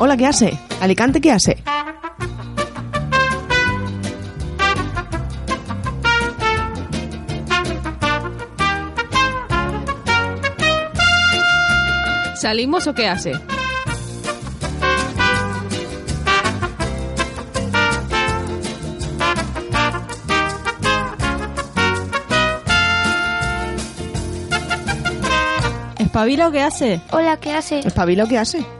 Hola, ¿qué hace? Alicante, ¿qué hace? ¿Salimos o qué hace? ¿Espabila o qué hace? Hola, ¿qué hace? ¿Espabilo qué hace?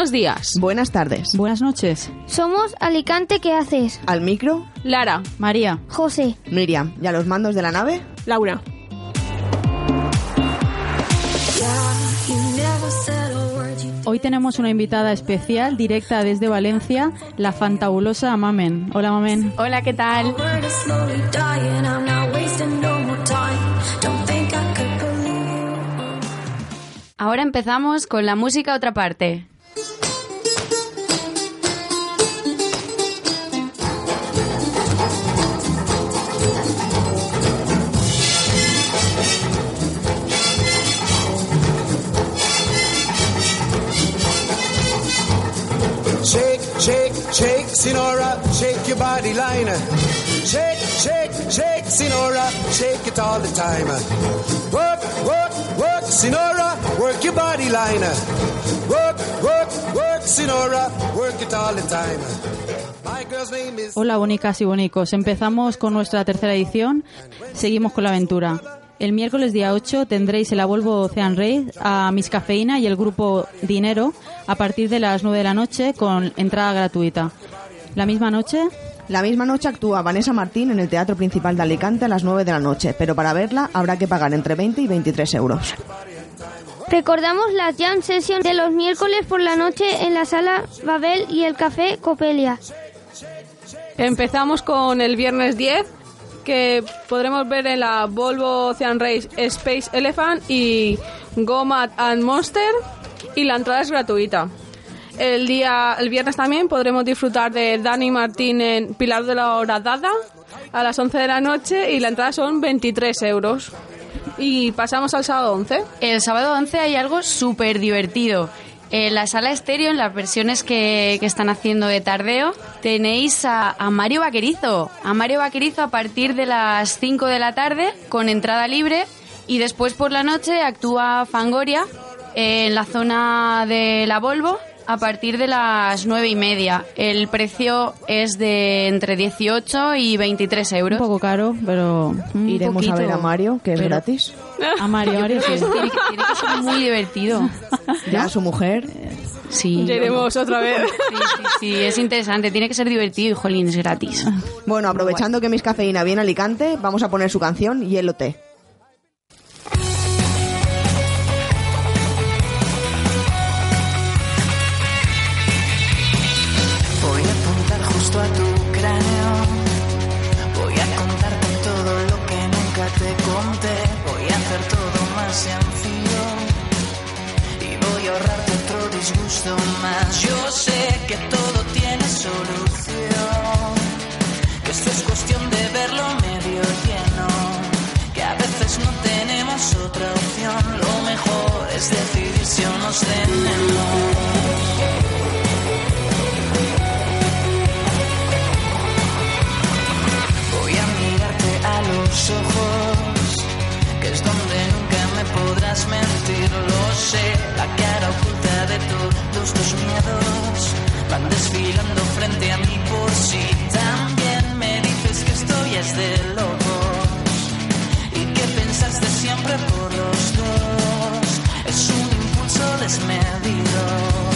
Buenos días. Buenas tardes. Buenas noches. Somos Alicante, ¿qué haces? Al micro, Lara. María. José. Miriam. ¿Y a los mandos de la nave? Laura. Hoy tenemos una invitada especial directa desde Valencia, la fantabulosa Mamen. Hola Mamen. Hola, ¿qué tal? Ahora empezamos con la música otra parte. Sinora, shake your body liner. Shake, shake, shake, Sinora, shake it all the time. Work, work, work, Sinora, work your body liner. Work, work, work, Sinora, work it all the time. Hola bonicas y bonicos. Empezamos con nuestra tercera edición. Seguimos con la aventura. El miércoles día 8 tendréis el Volvo Ocean Raid a Miss Cafeína y el grupo Dinero a partir de las 9 de la noche con entrada gratuita. La misma noche La misma noche actúa Vanessa Martín en el Teatro Principal de Alicante a las 9 de la noche, pero para verla habrá que pagar entre 20 y 23 euros. Recordamos las jam sessions de los miércoles por la noche en la sala Babel y el café Copelia. Empezamos con el viernes 10, que podremos ver en la Volvo Ocean Race Space Elephant y Gomad and Monster, y la entrada es gratuita. El día, el viernes también podremos disfrutar de Dani Martín en Pilar de la Horadada a las 11 de la noche y la entrada son 23 euros. Y pasamos al sábado 11. El sábado 11 hay algo súper divertido. En la sala estéreo, en las versiones que, que están haciendo de tardeo, tenéis a, Mario Vaquerizo. A Mario Vaquerizo a partir de las 5 de la tarde, con entrada libre. Y después por la noche actúa Fangoria en la zona de la Volvo a partir de las nueve y media. El precio es de entre 18 y 23 un euros. poco caro, pero mm, Iremos a ver a Mario, que es pero- gratis. a Mario, Mario sí. Tiene que, tiene que ser muy divertido. Ya su mujer. Sí. Ya iremos otra vez. Sí, sí, sí, es interesante. Tiene que ser divertido y, jolín, es gratis. Bueno, aprovechando que Miss Cafeína viene a Alicante, vamos a poner su canción Hielo Té. Yo sé que todo tiene solución. Que esto es cuestión de verlo medio lleno. Que a veces no tenemos otra opción. Lo mejor es decidir si o nos tenemos. Voy a mirarte a los ojos, que es donde nunca me podrás mentir, lo sé. La cara oculta de tus miedos van desfilando frente a mí por si también me dices que estoy es de locos y que pensaste siempre por los dos. Es un impulso desmedido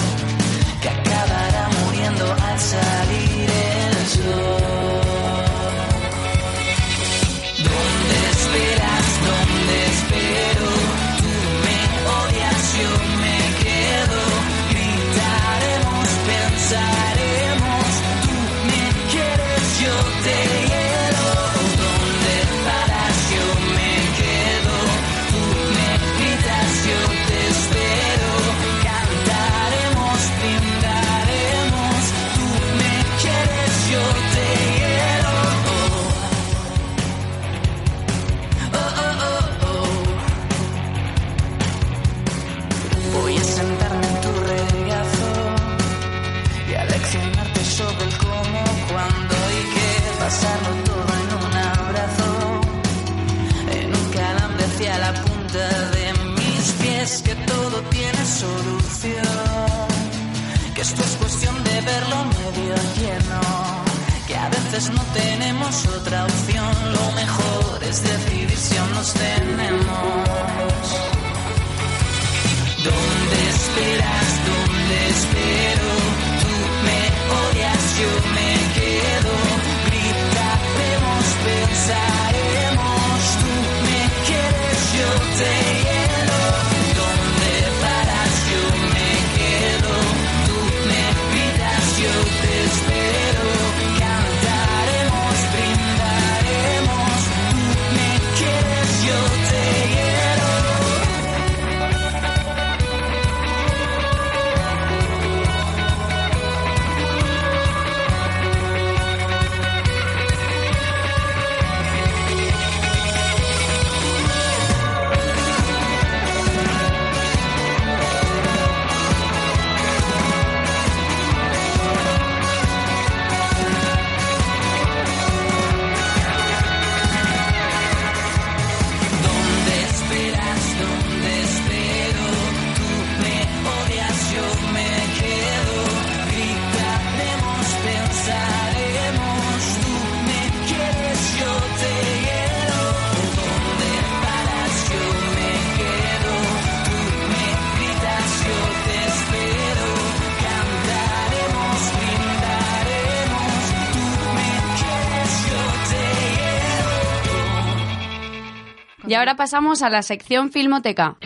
Y ahora pasamos a la sección Filmoteca.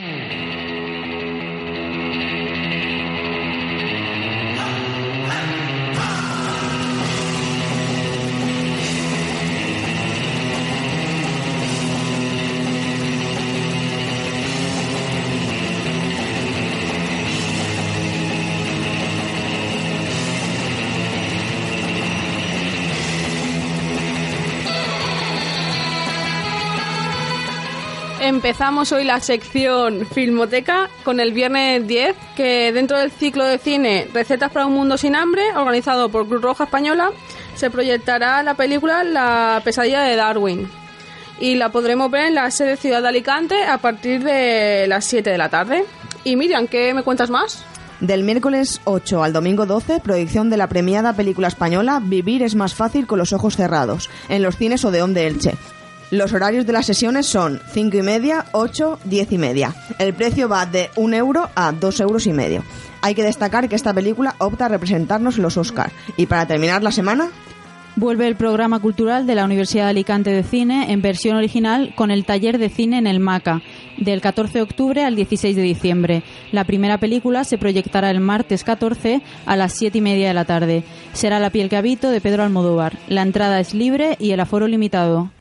Empezamos hoy la sección Filmoteca con el viernes 10, que dentro del ciclo de cine Recetas para un Mundo sin Hambre, organizado por Cruz Roja Española, se proyectará la película La pesadilla de Darwin. Y la podremos ver en la sede Ciudad de Alicante a partir de las 7 de la tarde. Y Miriam, ¿qué me cuentas más? Del miércoles 8 al domingo 12, proyección de la premiada película española Vivir es más fácil con los ojos cerrados, en los cines Odeón de Elche. Los horarios de las sesiones son 5 y media, 8, 10 y media. El precio va de 1 euro a 2 euros y medio. Hay que destacar que esta película opta a representarnos en los Oscar. Y para terminar la semana, Vuelve el programa cultural de la Universidad de Alicante de Cine en versión original con el taller de cine en el MACA, del 14 de octubre al 16 de diciembre. La primera película se proyectará el martes 14 a las 7 y media de la tarde. Será La piel que habito de Pedro Almodóvar. La entrada es libre y el aforo limitado.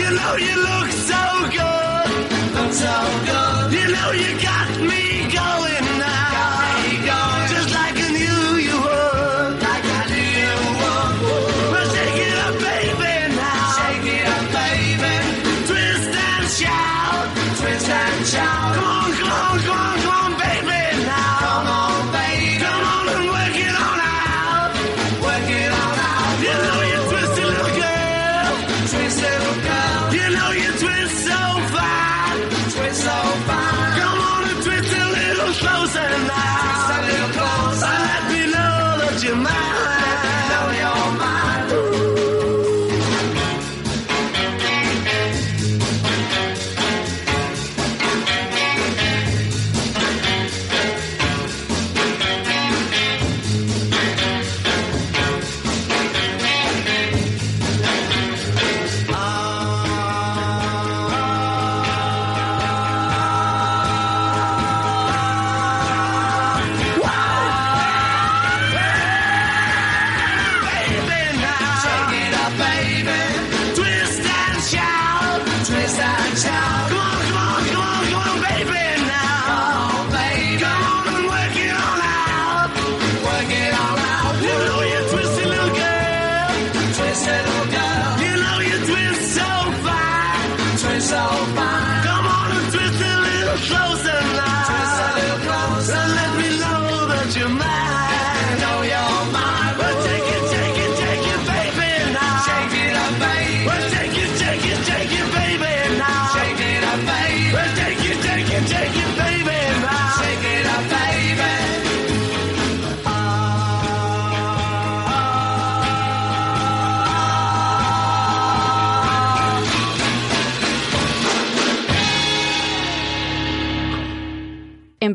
You know you look so good. Look so good. You know you got me going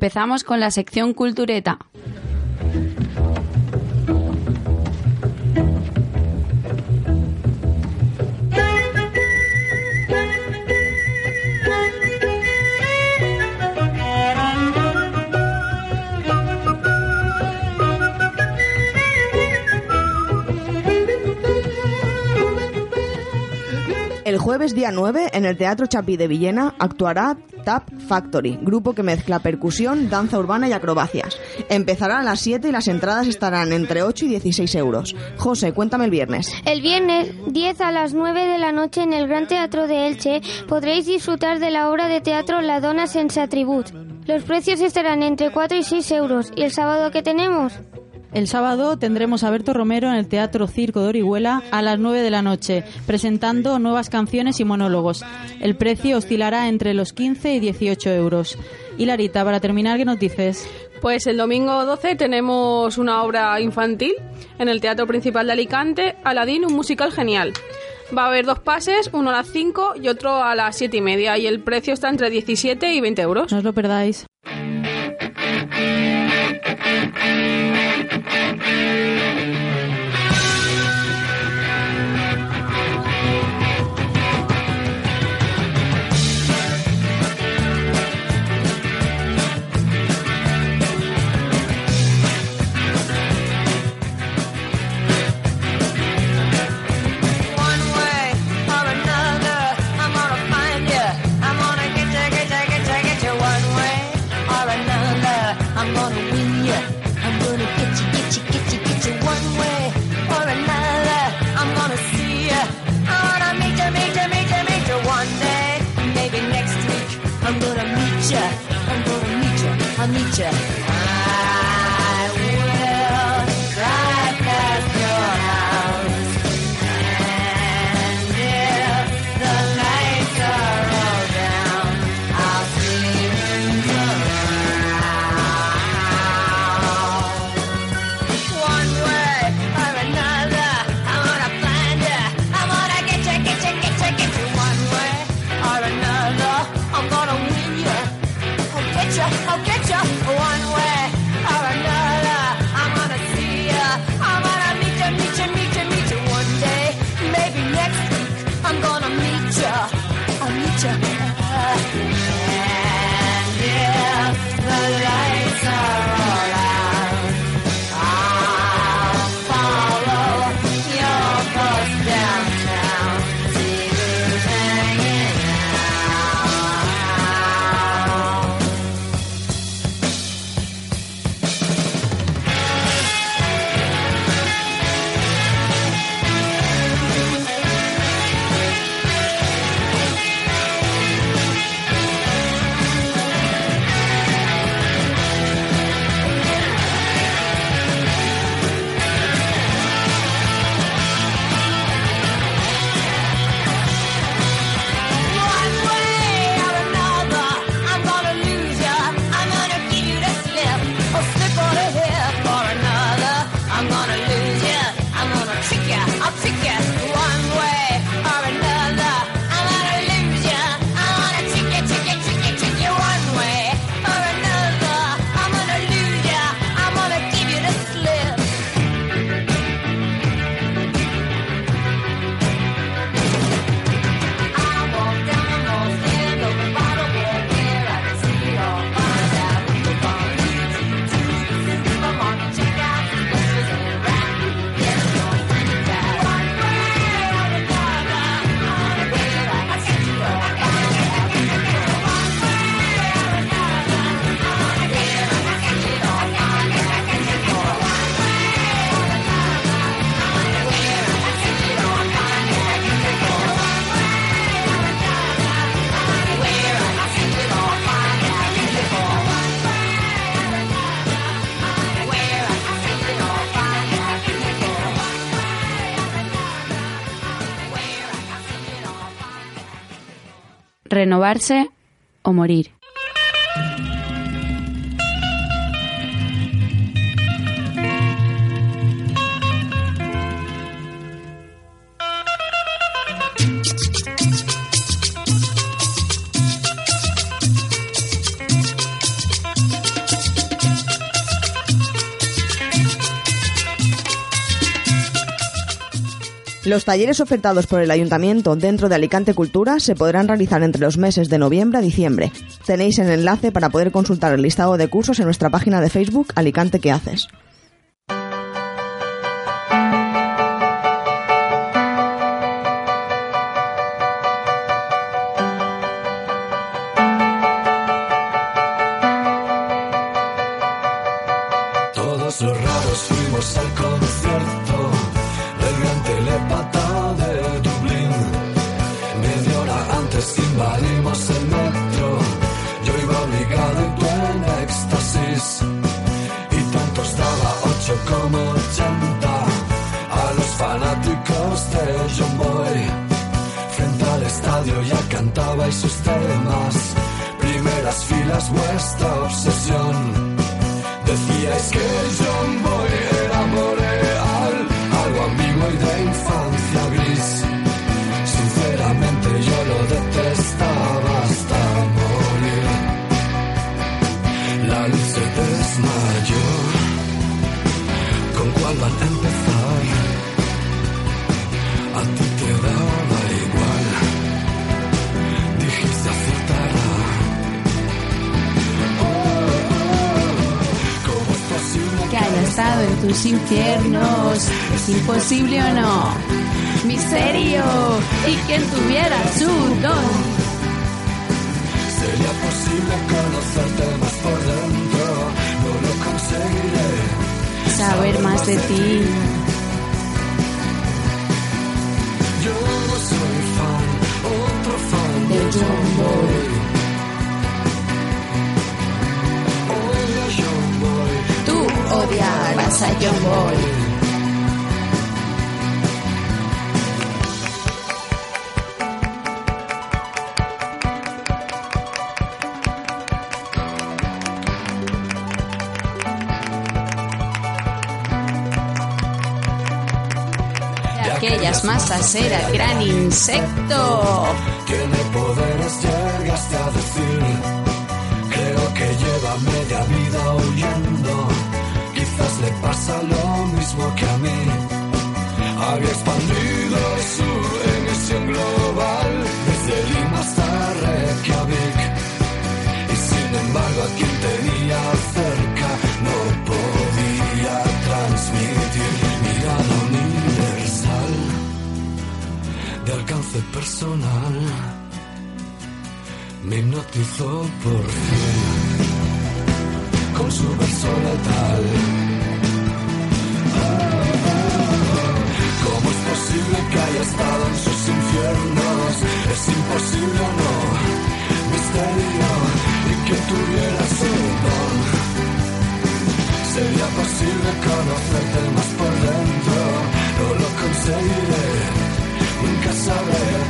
empezamos con la sección cultureta. Jueves día 9, en el Teatro Chapí de Villena, actuará Tap Factory, grupo que mezcla percusión, danza urbana y acrobacias. Empezará a las 7 y las entradas estarán entre 8 y 16 euros. José, cuéntame el viernes. El viernes 10 a las 9 de la noche en el Gran Teatro de Elche podréis disfrutar de la obra de teatro La Dona Sense Atribut. Los precios estarán entre 4 y 6 euros. ¿Y el sábado qué tenemos? El sábado tendremos a Berto Romero en el Teatro Circo de Orihuela a las 9 de la noche, presentando nuevas canciones y monólogos. El precio oscilará entre los 15 y 18 euros. Y Larita, para terminar, ¿qué nos dices? Pues el domingo 12 tenemos una obra infantil en el Teatro Principal de Alicante, Aladín, un musical genial. Va a haber dos pases, uno a las 5 y otro a las 7 y media, y el precio está entre 17 y 20 euros. No os lo perdáis. I'm gonna win you. I'm gonna get you, get you, get you, get you. One way or another, I'm gonna see you. I wanna meet you, meet you, meet you, meet you. One day, maybe next week, I'm gonna meet you. I'm gonna meet you. I'll meet you. Renovarse o morir. Los talleres ofertados por el Ayuntamiento dentro de Alicante Cultura se podrán realizar entre los meses de noviembre a diciembre. Tenéis el enlace para poder consultar el listado de cursos en nuestra página de Facebook Alicante ¿Qué haces? Y tú en éxtasis. Y tanto estaba 8 como 80 a los fanáticos de John Boy. Frente al estadio ya cantabais sus temas. Primeras filas, vuestra obsesión. Decíais que John Boy tus infiernos, es imposible o no. Misterio, y quien tuviera su don. Sería posible conocerte más por dentro, no lo conseguiré. Saber más de ti. De aquellas masas era el gran insecto. No podía transmitir mirada universal de alcance personal. Me hipnotizó por fin con su verso letal. ¿Cómo es posible que haya estado en sus infiernos? Es imposible o no, misterio, y que tuviera. Sería posible conocerte más por dentro, no lo conseguiré, nunca sabré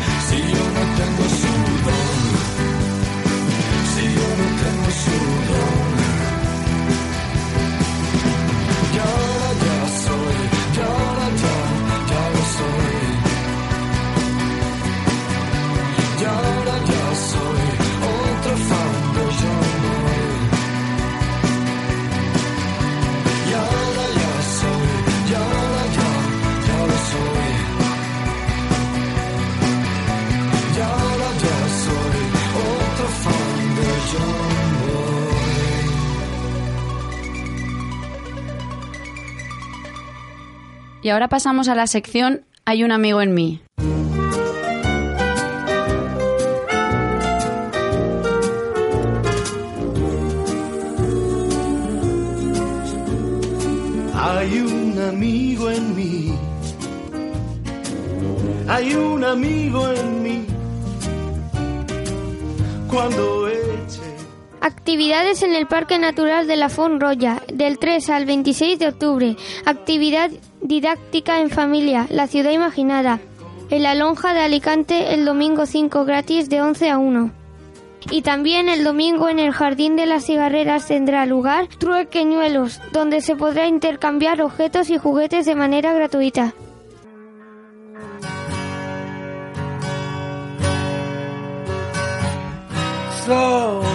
Y ahora pasamos a la sección Hay un amigo en mí. Hay un amigo en mí. Hay un amigo en mí. Cuando eche Actividades en el Parque Natural de la Font Roya, del 3 al 26 de octubre. Actividad didáctica en familia, la ciudad imaginada. En la lonja de Alicante el domingo 5 gratis de 11 a 1. Y también el domingo en el Jardín de las Cigarreras tendrá lugar Truequeñuelos, donde se podrá intercambiar objetos y juguetes de manera gratuita. So,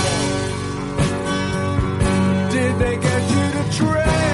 Train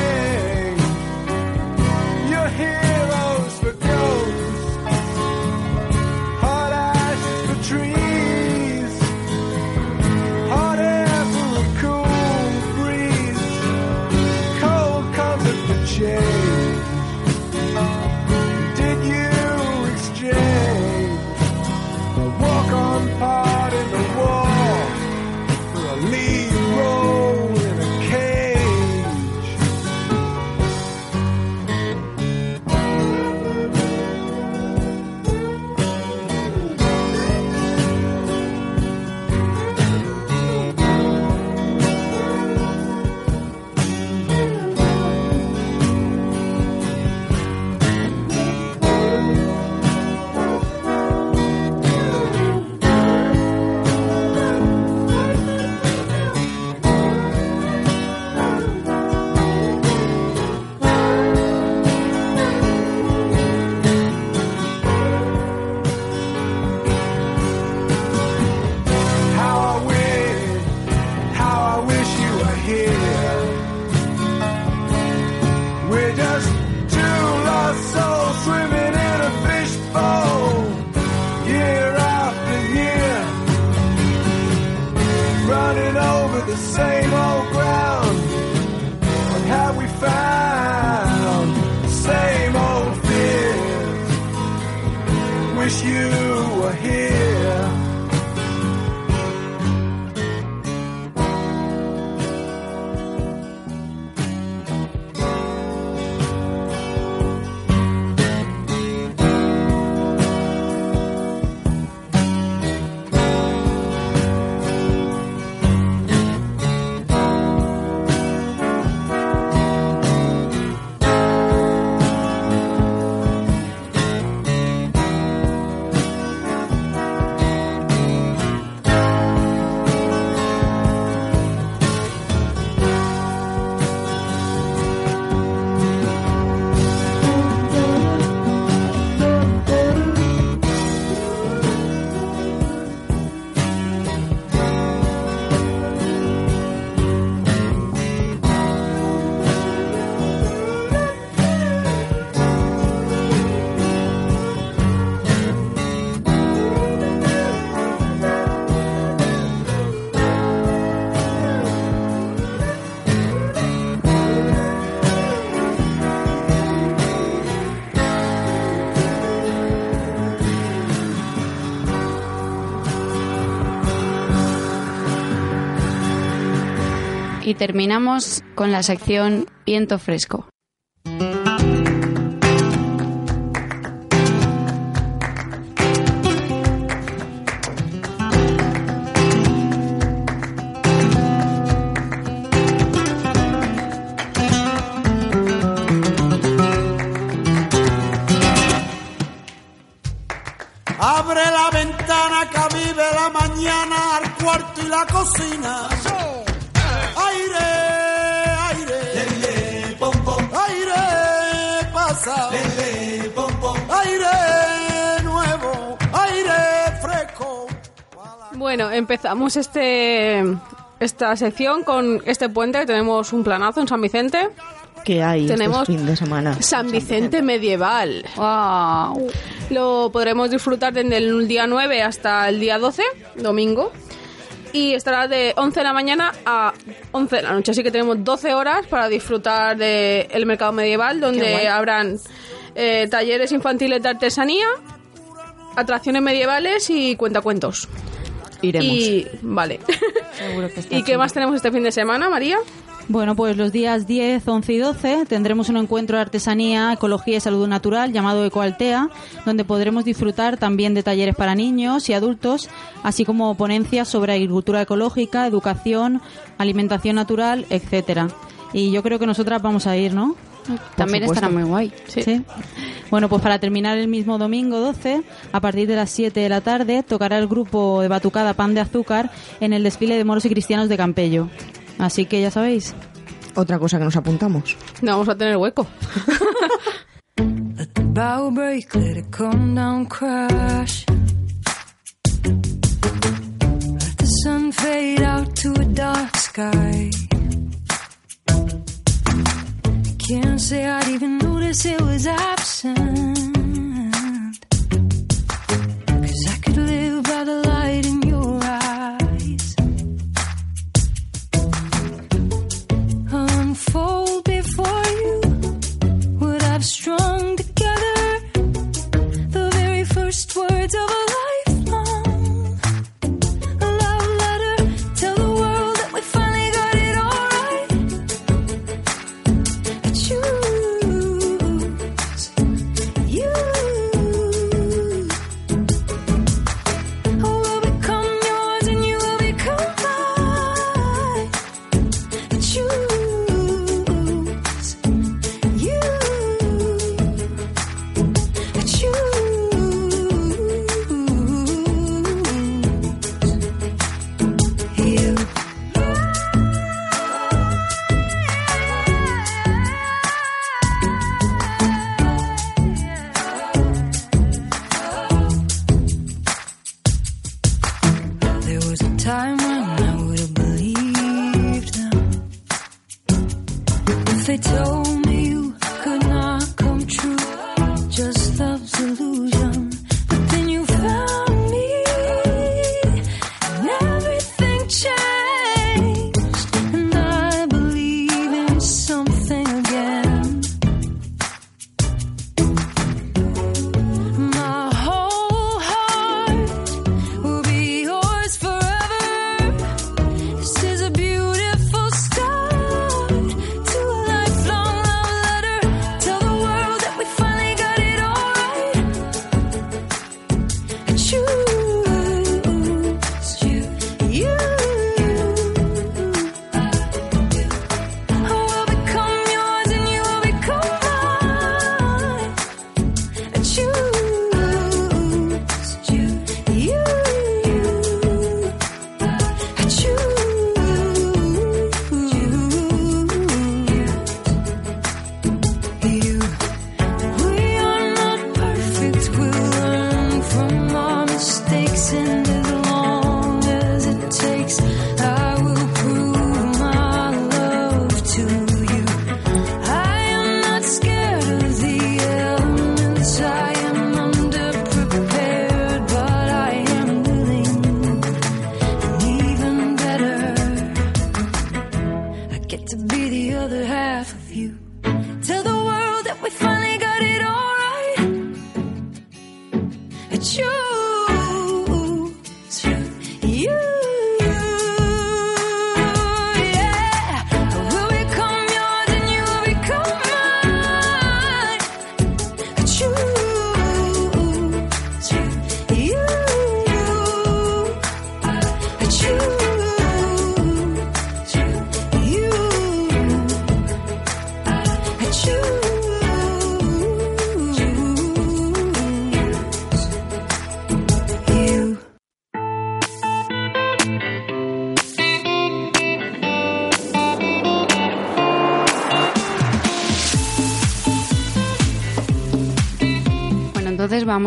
terminamos con la sección Viento Fresco. Abre la ventana que vive la mañana al cuarto y la cocina. Bueno, empezamos este esta sección con este puente que tenemos un planazo en San Vicente. que hay Tenemos este fin de semana? San Vicente medieval. Lo podremos disfrutar desde el día 9 hasta el día 12, domingo. Y estará de 11 de la mañana a 11 de la noche. Así que tenemos 12 horas para disfrutar del mercado medieval, donde habrán eh, talleres infantiles de artesanía, atracciones medievales y cuentacuentos. Iremos. Y vale. Seguro que está ¿Y qué chulo. más tenemos este fin de semana, María? Bueno, pues los días 10, 11 y 12 tendremos un encuentro de artesanía, ecología y salud natural llamado Ecoaltea, donde podremos disfrutar también de talleres para niños y adultos, así como ponencias sobre agricultura ecológica, educación, alimentación natural, etcétera. Y yo creo que nosotras vamos a ir, ¿no? También supuesto. estará muy guay. Sí. Bueno, pues para terminar el mismo domingo 12, a partir de las 7 de la tarde, tocará el grupo de Batucada Pan de Azúcar en el desfile de moros y cristianos de Campello. Así que ya sabéis. Otra cosa que nos apuntamos. No vamos a tener hueco. Can't say I'd even notice it was absent. Sometimes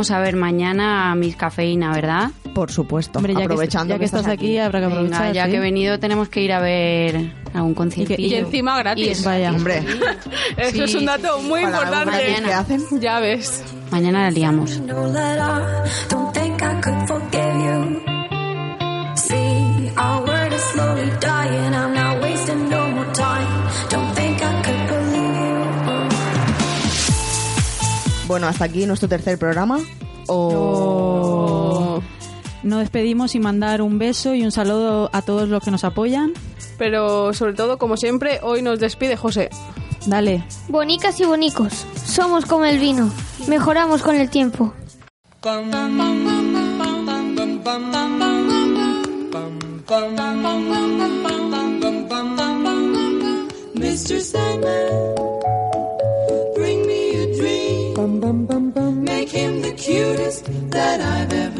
vamos a ver mañana a Miss Cafeína, ¿verdad? Por supuesto. Hombre, ya que, aprovechando ya que estás aquí, habrá que Venga, aprovechar. ya sí. que he venido tenemos que ir a ver algún conciertillo. Y encima gratis. Y es- Vaya. Hombre, Eso Sí, es un dato muy para algo importante. que hacen. Ya ves. Mañana la liamos. Bueno, hasta aquí nuestro tercer programa. O... Nos despedimos y mandar un beso y un saludo a todos los que nos apoyan. Pero sobre todo, como siempre, hoy nos despide José. Dale. Bonicas y bonicos, somos como el vino, mejoramos con el tiempo. Mr. Sandman,